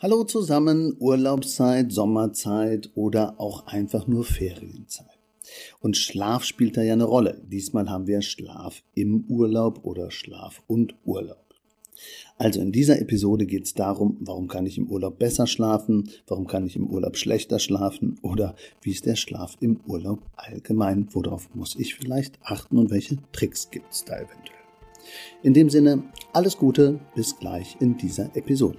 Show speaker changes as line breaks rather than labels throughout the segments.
Hallo zusammen, Urlaubszeit, Sommerzeit oder auch einfach nur Ferienzeit. Und Schlaf spielt da ja eine Rolle. Diesmal haben wir Schlaf im Urlaub oder Schlaf und Urlaub. Also in dieser Episode geht es darum, warum kann ich im Urlaub besser schlafen, warum kann ich im Urlaub schlechter schlafen oder wie ist der Schlaf im Urlaub allgemein, worauf muss ich vielleicht achten und welche Tricks gibt es da eventuell. In dem Sinne, alles Gute, bis gleich in dieser Episode.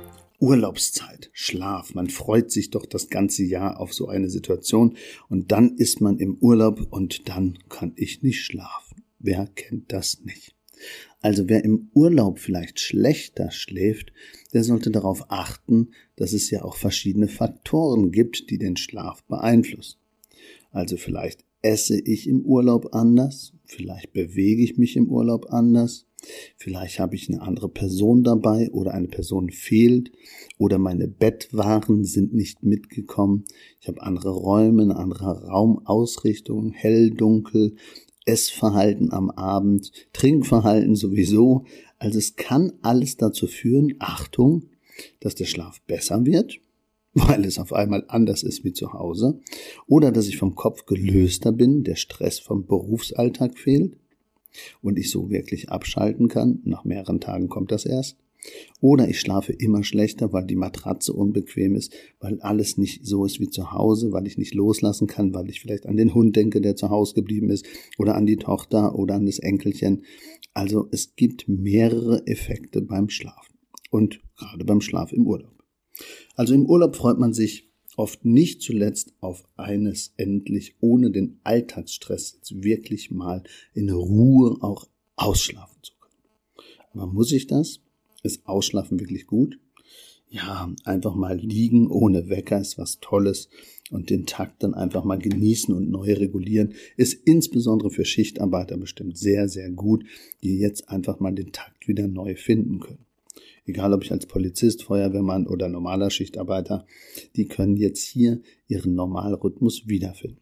Urlaubszeit, Schlaf. Man freut sich doch das ganze Jahr auf so eine Situation und dann ist man im Urlaub und dann kann ich nicht schlafen. Wer kennt das nicht? Also wer im Urlaub vielleicht schlechter schläft, der sollte darauf achten, dass es ja auch verschiedene Faktoren gibt, die den Schlaf beeinflussen. Also vielleicht esse ich im Urlaub anders, vielleicht bewege ich mich im Urlaub anders, Vielleicht habe ich eine andere Person dabei oder eine Person fehlt oder meine Bettwaren sind nicht mitgekommen. Ich habe andere Räume, eine andere Raumausrichtung, hell, dunkel, Essverhalten am Abend, Trinkverhalten sowieso. Also es kann alles dazu führen, Achtung, dass der Schlaf besser wird, weil es auf einmal anders ist wie zu Hause, oder dass ich vom Kopf gelöster bin, der Stress vom Berufsalltag fehlt, und ich so wirklich abschalten kann. Nach mehreren Tagen kommt das erst. Oder ich schlafe immer schlechter, weil die Matratze unbequem ist, weil alles nicht so ist wie zu Hause, weil ich nicht loslassen kann, weil ich vielleicht an den Hund denke, der zu Hause geblieben ist, oder an die Tochter oder an das Enkelchen. Also es gibt mehrere Effekte beim Schlafen und gerade beim Schlaf im Urlaub. Also im Urlaub freut man sich oft nicht zuletzt auf eines endlich ohne den Alltagsstress jetzt wirklich mal in Ruhe auch ausschlafen zu können. Aber muss ich das? Ist Ausschlafen wirklich gut? Ja, einfach mal liegen ohne Wecker ist was Tolles und den Takt dann einfach mal genießen und neu regulieren ist insbesondere für Schichtarbeiter bestimmt sehr, sehr gut, die jetzt einfach mal den Takt wieder neu finden können egal ob ich als Polizist, Feuerwehrmann oder normaler Schichtarbeiter, die können jetzt hier ihren Normalrhythmus wiederfinden.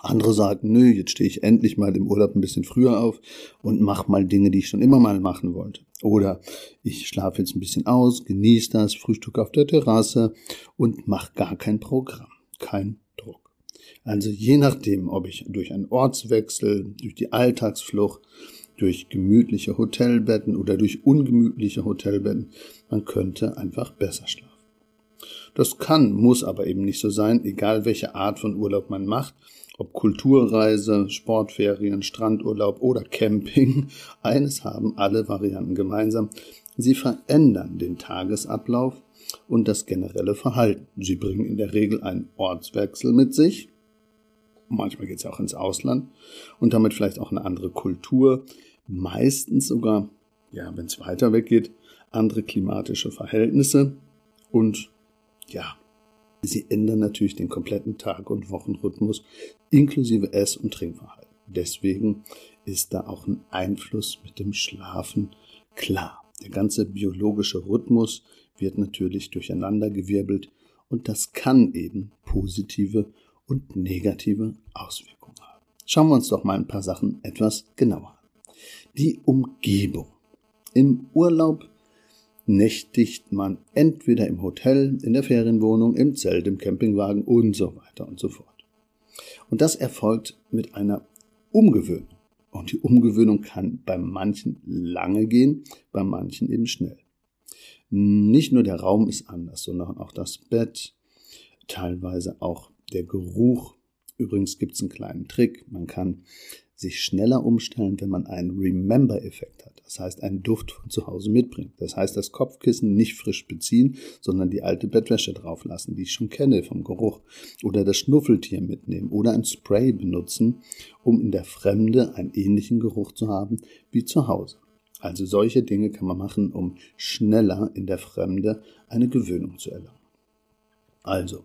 Andere sagen, nö, jetzt stehe ich endlich mal im Urlaub ein bisschen früher auf und mache mal Dinge, die ich schon immer mal machen wollte. Oder ich schlafe jetzt ein bisschen aus, genieße das, Frühstück auf der Terrasse und mache gar kein Programm, kein Druck. Also je nachdem, ob ich durch einen Ortswechsel, durch die Alltagsflucht durch gemütliche Hotelbetten oder durch ungemütliche Hotelbetten. Man könnte einfach besser schlafen. Das kann, muss aber eben nicht so sein, egal welche Art von Urlaub man macht, ob Kulturreise, Sportferien, Strandurlaub oder Camping. Eines haben alle Varianten gemeinsam. Sie verändern den Tagesablauf und das generelle Verhalten. Sie bringen in der Regel einen Ortswechsel mit sich. Manchmal geht es ja auch ins Ausland und damit vielleicht auch eine andere Kultur, meistens sogar, ja, wenn es weiter weggeht, andere klimatische Verhältnisse und ja, sie ändern natürlich den kompletten Tag- und Wochenrhythmus inklusive Ess- und Trinkverhalten. Deswegen ist da auch ein Einfluss mit dem Schlafen klar. Der ganze biologische Rhythmus wird natürlich durcheinandergewirbelt und das kann eben positive und negative Auswirkungen haben. Schauen wir uns doch mal ein paar Sachen etwas genauer an. Die Umgebung. Im Urlaub nächtigt man entweder im Hotel, in der Ferienwohnung, im Zelt, im Campingwagen und so weiter und so fort. Und das erfolgt mit einer Umgewöhnung. Und die Umgewöhnung kann bei manchen lange gehen, bei manchen eben schnell. Nicht nur der Raum ist anders, sondern auch das Bett, teilweise auch der Geruch. Übrigens gibt es einen kleinen Trick. Man kann sich schneller umstellen, wenn man einen Remember-Effekt hat. Das heißt, einen Duft von zu Hause mitbringt. Das heißt, das Kopfkissen nicht frisch beziehen, sondern die alte Bettwäsche drauflassen, die ich schon kenne vom Geruch. Oder das Schnuffeltier mitnehmen oder ein Spray benutzen, um in der Fremde einen ähnlichen Geruch zu haben wie zu Hause. Also solche Dinge kann man machen, um schneller in der Fremde eine Gewöhnung zu erlangen. Also,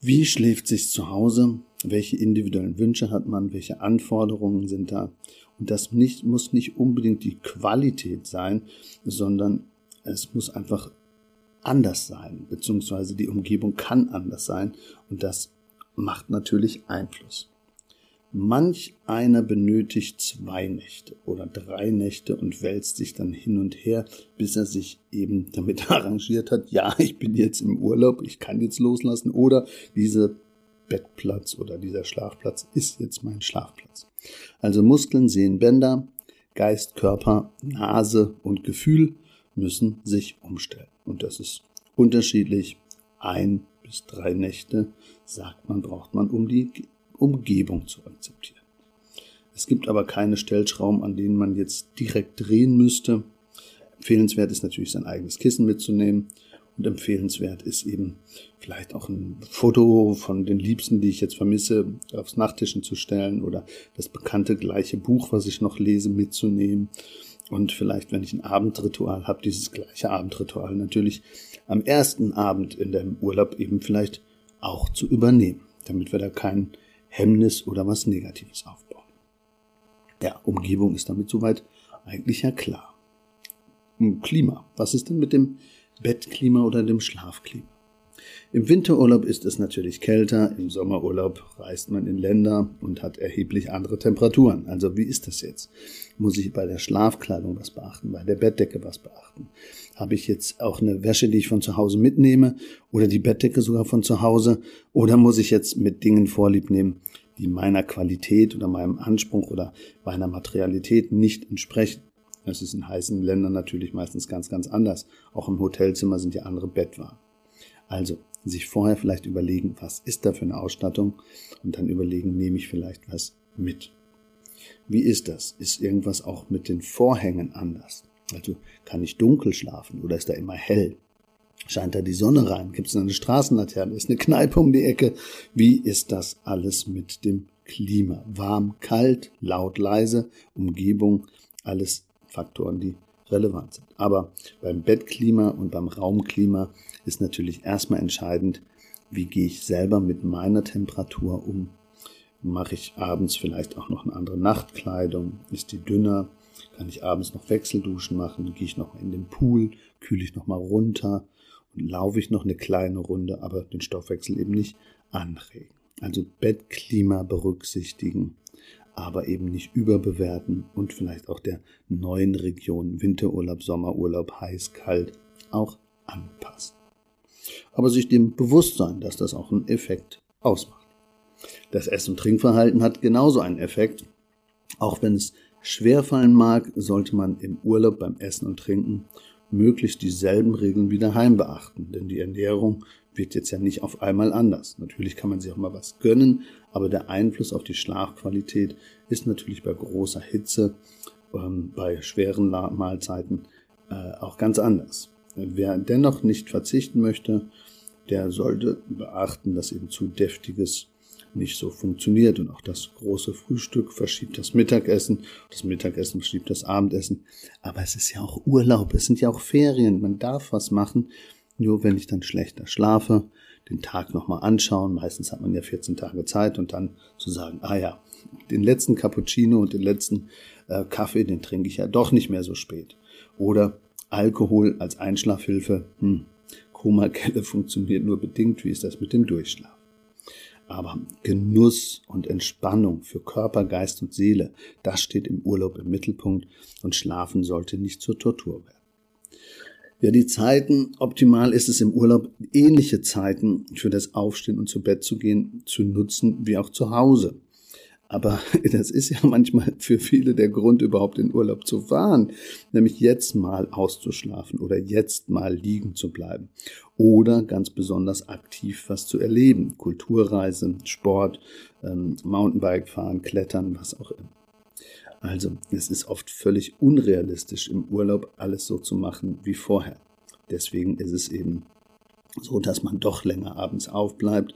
wie schläft sich zu Hause? Welche individuellen Wünsche hat man, welche Anforderungen sind da. Und das nicht, muss nicht unbedingt die Qualität sein, sondern es muss einfach anders sein, beziehungsweise die Umgebung kann anders sein und das macht natürlich Einfluss. Manch einer benötigt zwei Nächte oder drei Nächte und wälzt sich dann hin und her, bis er sich eben damit arrangiert hat, ja, ich bin jetzt im Urlaub, ich kann jetzt loslassen oder dieser Bettplatz oder dieser Schlafplatz ist jetzt mein Schlafplatz. Also Muskeln, Sehen, Bänder, Geist, Körper, Nase und Gefühl müssen sich umstellen. Und das ist unterschiedlich. Ein bis drei Nächte, sagt man, braucht man, um die Umgebung zu akzeptieren. Es gibt aber keine Stellschrauben, an denen man jetzt direkt drehen müsste. Empfehlenswert ist natürlich sein eigenes Kissen mitzunehmen und empfehlenswert ist eben vielleicht auch ein Foto von den Liebsten, die ich jetzt vermisse, aufs Nachttischen zu stellen oder das bekannte gleiche Buch, was ich noch lese, mitzunehmen. Und vielleicht, wenn ich ein Abendritual habe, dieses gleiche Abendritual natürlich am ersten Abend in dem Urlaub eben vielleicht auch zu übernehmen, damit wir da kein Hemmnis oder was Negatives aufbauen. Ja, Umgebung ist damit soweit eigentlich ja klar. Klima. Was ist denn mit dem Bettklima oder dem Schlafklima? Im Winterurlaub ist es natürlich kälter, im Sommerurlaub reist man in Länder und hat erheblich andere Temperaturen. Also wie ist das jetzt? Muss ich bei der Schlafkleidung was beachten, bei der Bettdecke was beachten? Habe ich jetzt auch eine Wäsche, die ich von zu Hause mitnehme oder die Bettdecke sogar von zu Hause? Oder muss ich jetzt mit Dingen vorlieb nehmen, die meiner Qualität oder meinem Anspruch oder meiner Materialität nicht entsprechen? Das ist in heißen Ländern natürlich meistens ganz, ganz anders. Auch im Hotelzimmer sind ja andere Bettwaren. Also sich vorher vielleicht überlegen, was ist da für eine Ausstattung und dann überlegen, nehme ich vielleicht was mit. Wie ist das? Ist irgendwas auch mit den Vorhängen anders? Also kann ich dunkel schlafen oder ist da immer hell? Scheint da die Sonne rein? Gibt es eine Straßenlaterne? Ist eine Kneipe um die Ecke? Wie ist das alles mit dem Klima? Warm, kalt, laut, leise, Umgebung, alles Faktoren, die relevant sind. Aber beim Bettklima und beim Raumklima ist natürlich erstmal entscheidend, wie gehe ich selber mit meiner Temperatur um. Mache ich abends vielleicht auch noch eine andere Nachtkleidung? Ist die dünner? Kann ich abends noch Wechselduschen machen? Gehe ich noch in den Pool? Kühle ich noch mal runter? Und laufe ich noch eine kleine Runde, aber den Stoffwechsel eben nicht anregen. Also Bettklima berücksichtigen aber eben nicht überbewerten und vielleicht auch der neuen Region Winterurlaub, Sommerurlaub, heiß, kalt auch anpassen. Aber sich dem bewusst sein, dass das auch einen Effekt ausmacht. Das Ess- und Trinkverhalten hat genauso einen Effekt. Auch wenn es schwerfallen mag, sollte man im Urlaub beim Essen und Trinken möglichst dieselben Regeln wie daheim beachten, denn die Ernährung wird jetzt ja nicht auf einmal anders. Natürlich kann man sich auch mal was gönnen, aber der Einfluss auf die Schlafqualität ist natürlich bei großer Hitze, ähm, bei schweren Mahlzeiten äh, auch ganz anders. Wer dennoch nicht verzichten möchte, der sollte beachten, dass eben zu deftiges nicht so funktioniert und auch das große Frühstück verschiebt das Mittagessen, das Mittagessen verschiebt das Abendessen. Aber es ist ja auch Urlaub, es sind ja auch Ferien, man darf was machen nur wenn ich dann schlechter schlafe, den Tag nochmal anschauen. Meistens hat man ja 14 Tage Zeit und dann zu sagen, ah ja, den letzten Cappuccino und den letzten äh, Kaffee, den trinke ich ja doch nicht mehr so spät. Oder Alkohol als Einschlafhilfe. Hm, Komakelle funktioniert nur bedingt. Wie ist das mit dem Durchschlaf? Aber Genuss und Entspannung für Körper, Geist und Seele, das steht im Urlaub im Mittelpunkt und Schlafen sollte nicht zur Tortur werden. Ja, die Zeiten, optimal ist es im Urlaub, ähnliche Zeiten für das Aufstehen und zu Bett zu gehen, zu nutzen, wie auch zu Hause. Aber das ist ja manchmal für viele der Grund, überhaupt in Urlaub zu fahren, nämlich jetzt mal auszuschlafen oder jetzt mal liegen zu bleiben oder ganz besonders aktiv was zu erleben. Kulturreise, Sport, ähm, Mountainbike fahren, Klettern, was auch immer. Also, es ist oft völlig unrealistisch, im Urlaub alles so zu machen wie vorher. Deswegen ist es eben so, dass man doch länger abends aufbleibt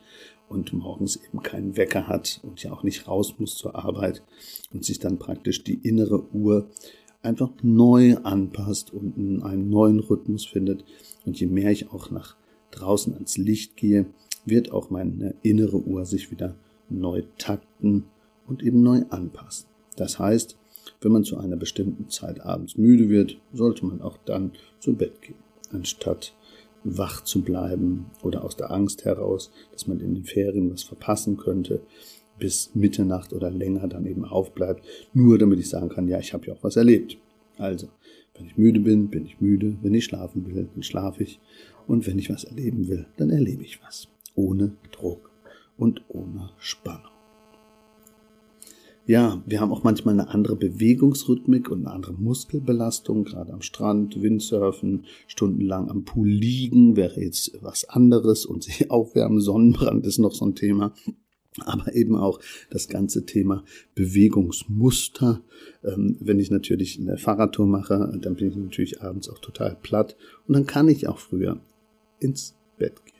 und morgens eben keinen Wecker hat und ja auch nicht raus muss zur Arbeit und sich dann praktisch die innere Uhr einfach neu anpasst und einen neuen Rhythmus findet. Und je mehr ich auch nach draußen ans Licht gehe, wird auch meine innere Uhr sich wieder neu takten und eben neu anpassen. Das heißt, wenn man zu einer bestimmten Zeit abends müde wird, sollte man auch dann zu Bett gehen, anstatt wach zu bleiben oder aus der Angst heraus, dass man in den Ferien was verpassen könnte, bis Mitternacht oder länger dann eben aufbleibt, nur damit ich sagen kann, ja, ich habe ja auch was erlebt. Also, wenn ich müde bin, bin ich müde, wenn ich schlafen will, dann schlafe ich und wenn ich was erleben will, dann erlebe ich was, ohne Druck und ohne Spannung. Ja, wir haben auch manchmal eine andere Bewegungsrhythmik und eine andere Muskelbelastung, gerade am Strand, Windsurfen, stundenlang am Pool liegen wäre jetzt was anderes und sich aufwärmen, Sonnenbrand ist noch so ein Thema. Aber eben auch das ganze Thema Bewegungsmuster. Ähm, wenn ich natürlich eine Fahrradtour mache, dann bin ich natürlich abends auch total platt und dann kann ich auch früher ins Bett gehen.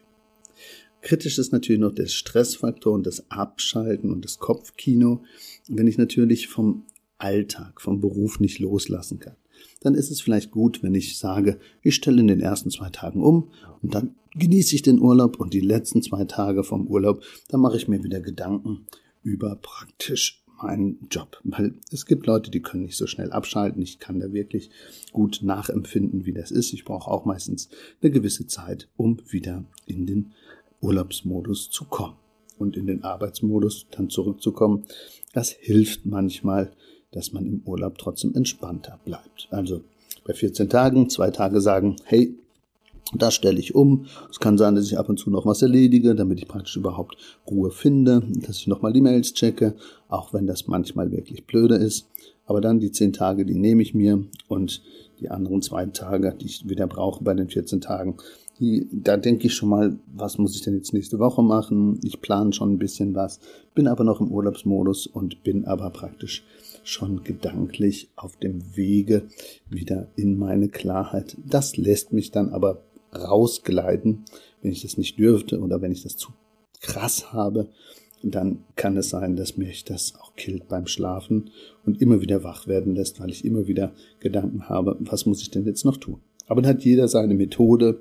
Kritisch ist natürlich noch der Stressfaktor und das Abschalten und das Kopfkino. Wenn ich natürlich vom Alltag, vom Beruf nicht loslassen kann, dann ist es vielleicht gut, wenn ich sage, ich stelle in den ersten zwei Tagen um und dann genieße ich den Urlaub und die letzten zwei Tage vom Urlaub, dann mache ich mir wieder Gedanken über praktisch meinen Job. Weil es gibt Leute, die können nicht so schnell abschalten. Ich kann da wirklich gut nachempfinden, wie das ist. Ich brauche auch meistens eine gewisse Zeit, um wieder in den Urlaubsmodus zu kommen und in den Arbeitsmodus dann zurückzukommen. Das hilft manchmal, dass man im Urlaub trotzdem entspannter bleibt. Also bei 14 Tagen, zwei Tage sagen, hey, das stelle ich um. Es kann sein, dass ich ab und zu noch was erledige, damit ich praktisch überhaupt Ruhe finde, dass ich nochmal die Mails checke, auch wenn das manchmal wirklich blöde ist. Aber dann die zehn Tage, die nehme ich mir und die anderen zwei Tage, die ich wieder brauche bei den 14 Tagen, da denke ich schon mal, was muss ich denn jetzt nächste Woche machen? Ich plane schon ein bisschen was, bin aber noch im Urlaubsmodus und bin aber praktisch schon gedanklich auf dem Wege wieder in meine Klarheit. Das lässt mich dann aber rausgleiten, wenn ich das nicht dürfte oder wenn ich das zu krass habe, dann kann es sein, dass mich das auch killt beim Schlafen und immer wieder wach werden lässt, weil ich immer wieder Gedanken habe, was muss ich denn jetzt noch tun? Aber dann hat jeder seine Methode.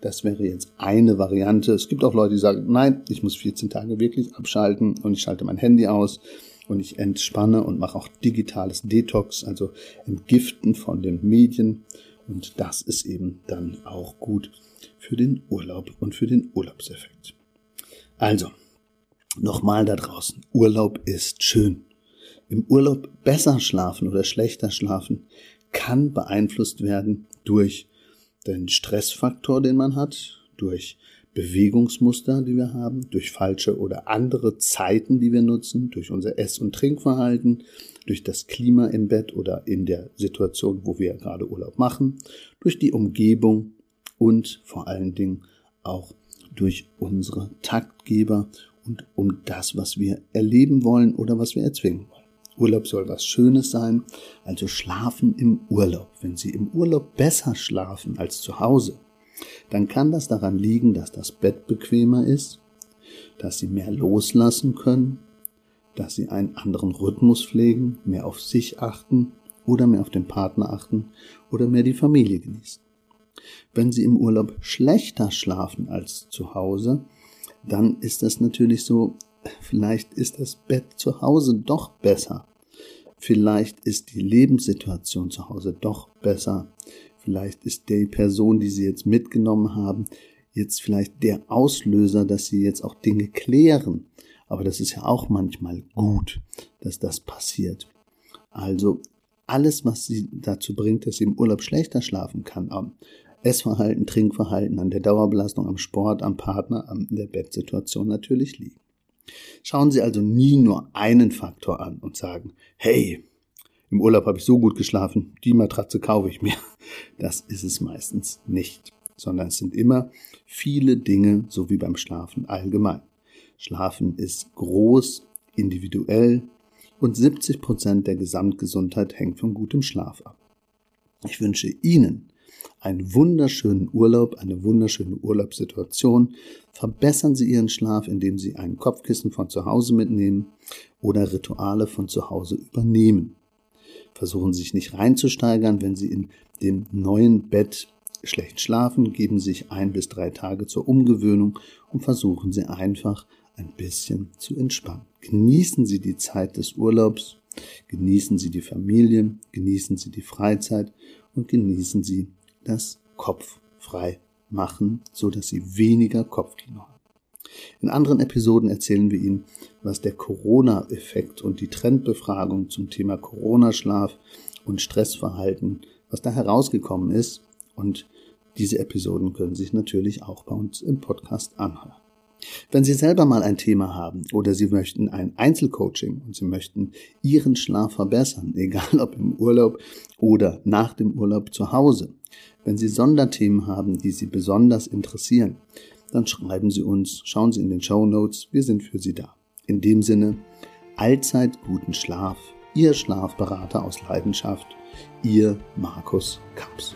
Das wäre jetzt eine Variante. Es gibt auch Leute, die sagen, nein, ich muss 14 Tage wirklich abschalten und ich schalte mein Handy aus und ich entspanne und mache auch digitales Detox, also Entgiften von den Medien. Und das ist eben dann auch gut für den Urlaub und für den Urlaubseffekt. Also, nochmal da draußen. Urlaub ist schön. Im Urlaub besser schlafen oder schlechter schlafen kann beeinflusst werden durch den Stressfaktor, den man hat, durch Bewegungsmuster, die wir haben, durch falsche oder andere Zeiten, die wir nutzen, durch unser Ess- und Trinkverhalten, durch das Klima im Bett oder in der Situation, wo wir gerade Urlaub machen, durch die Umgebung und vor allen Dingen auch durch unsere Taktgeber und um das, was wir erleben wollen oder was wir erzwingen wollen. Urlaub soll was Schönes sein, also schlafen im Urlaub. Wenn Sie im Urlaub besser schlafen als zu Hause, dann kann das daran liegen, dass das Bett bequemer ist, dass Sie mehr loslassen können, dass Sie einen anderen Rhythmus pflegen, mehr auf sich achten oder mehr auf den Partner achten oder mehr die Familie genießen. Wenn Sie im Urlaub schlechter schlafen als zu Hause, dann ist das natürlich so, vielleicht ist das Bett zu Hause doch besser. Vielleicht ist die Lebenssituation zu Hause doch besser. Vielleicht ist die Person, die Sie jetzt mitgenommen haben, jetzt vielleicht der Auslöser, dass Sie jetzt auch Dinge klären. Aber das ist ja auch manchmal gut, dass das passiert. Also alles, was Sie dazu bringt, dass Sie im Urlaub schlechter schlafen kann, am Essverhalten, Trinkverhalten, an der Dauerbelastung, am Sport, am Partner, an der Bettsituation natürlich liegen. Schauen Sie also nie nur einen Faktor an und sagen, hey, im Urlaub habe ich so gut geschlafen, die Matratze kaufe ich mir. Das ist es meistens nicht, sondern es sind immer viele Dinge, so wie beim Schlafen allgemein. Schlafen ist groß, individuell und 70 Prozent der Gesamtgesundheit hängt von gutem Schlaf ab. Ich wünsche Ihnen einen wunderschönen Urlaub, eine wunderschöne Urlaubssituation. Verbessern Sie Ihren Schlaf, indem Sie ein Kopfkissen von zu Hause mitnehmen oder Rituale von zu Hause übernehmen. Versuchen Sie sich nicht reinzusteigern, wenn Sie in dem neuen Bett schlecht schlafen, geben Sie sich ein bis drei Tage zur Umgewöhnung und versuchen Sie einfach ein bisschen zu entspannen. Genießen Sie die Zeit des Urlaubs, genießen Sie die Familie, genießen Sie die Freizeit und genießen Sie das Kopf frei machen, so dass Sie weniger Kopfkino haben. In anderen Episoden erzählen wir Ihnen, was der Corona-Effekt und die Trendbefragung zum Thema Corona-Schlaf und Stressverhalten, was da herausgekommen ist. Und diese Episoden können Sie sich natürlich auch bei uns im Podcast anhören. Wenn Sie selber mal ein Thema haben oder Sie möchten ein Einzelcoaching und Sie möchten Ihren Schlaf verbessern, egal ob im Urlaub oder nach dem Urlaub zu Hause, wenn Sie Sonderthemen haben, die Sie besonders interessieren, dann schreiben Sie uns, schauen Sie in den Show Notes, wir sind für Sie da. In dem Sinne, allzeit guten Schlaf, Ihr Schlafberater aus Leidenschaft, Ihr Markus Kaps.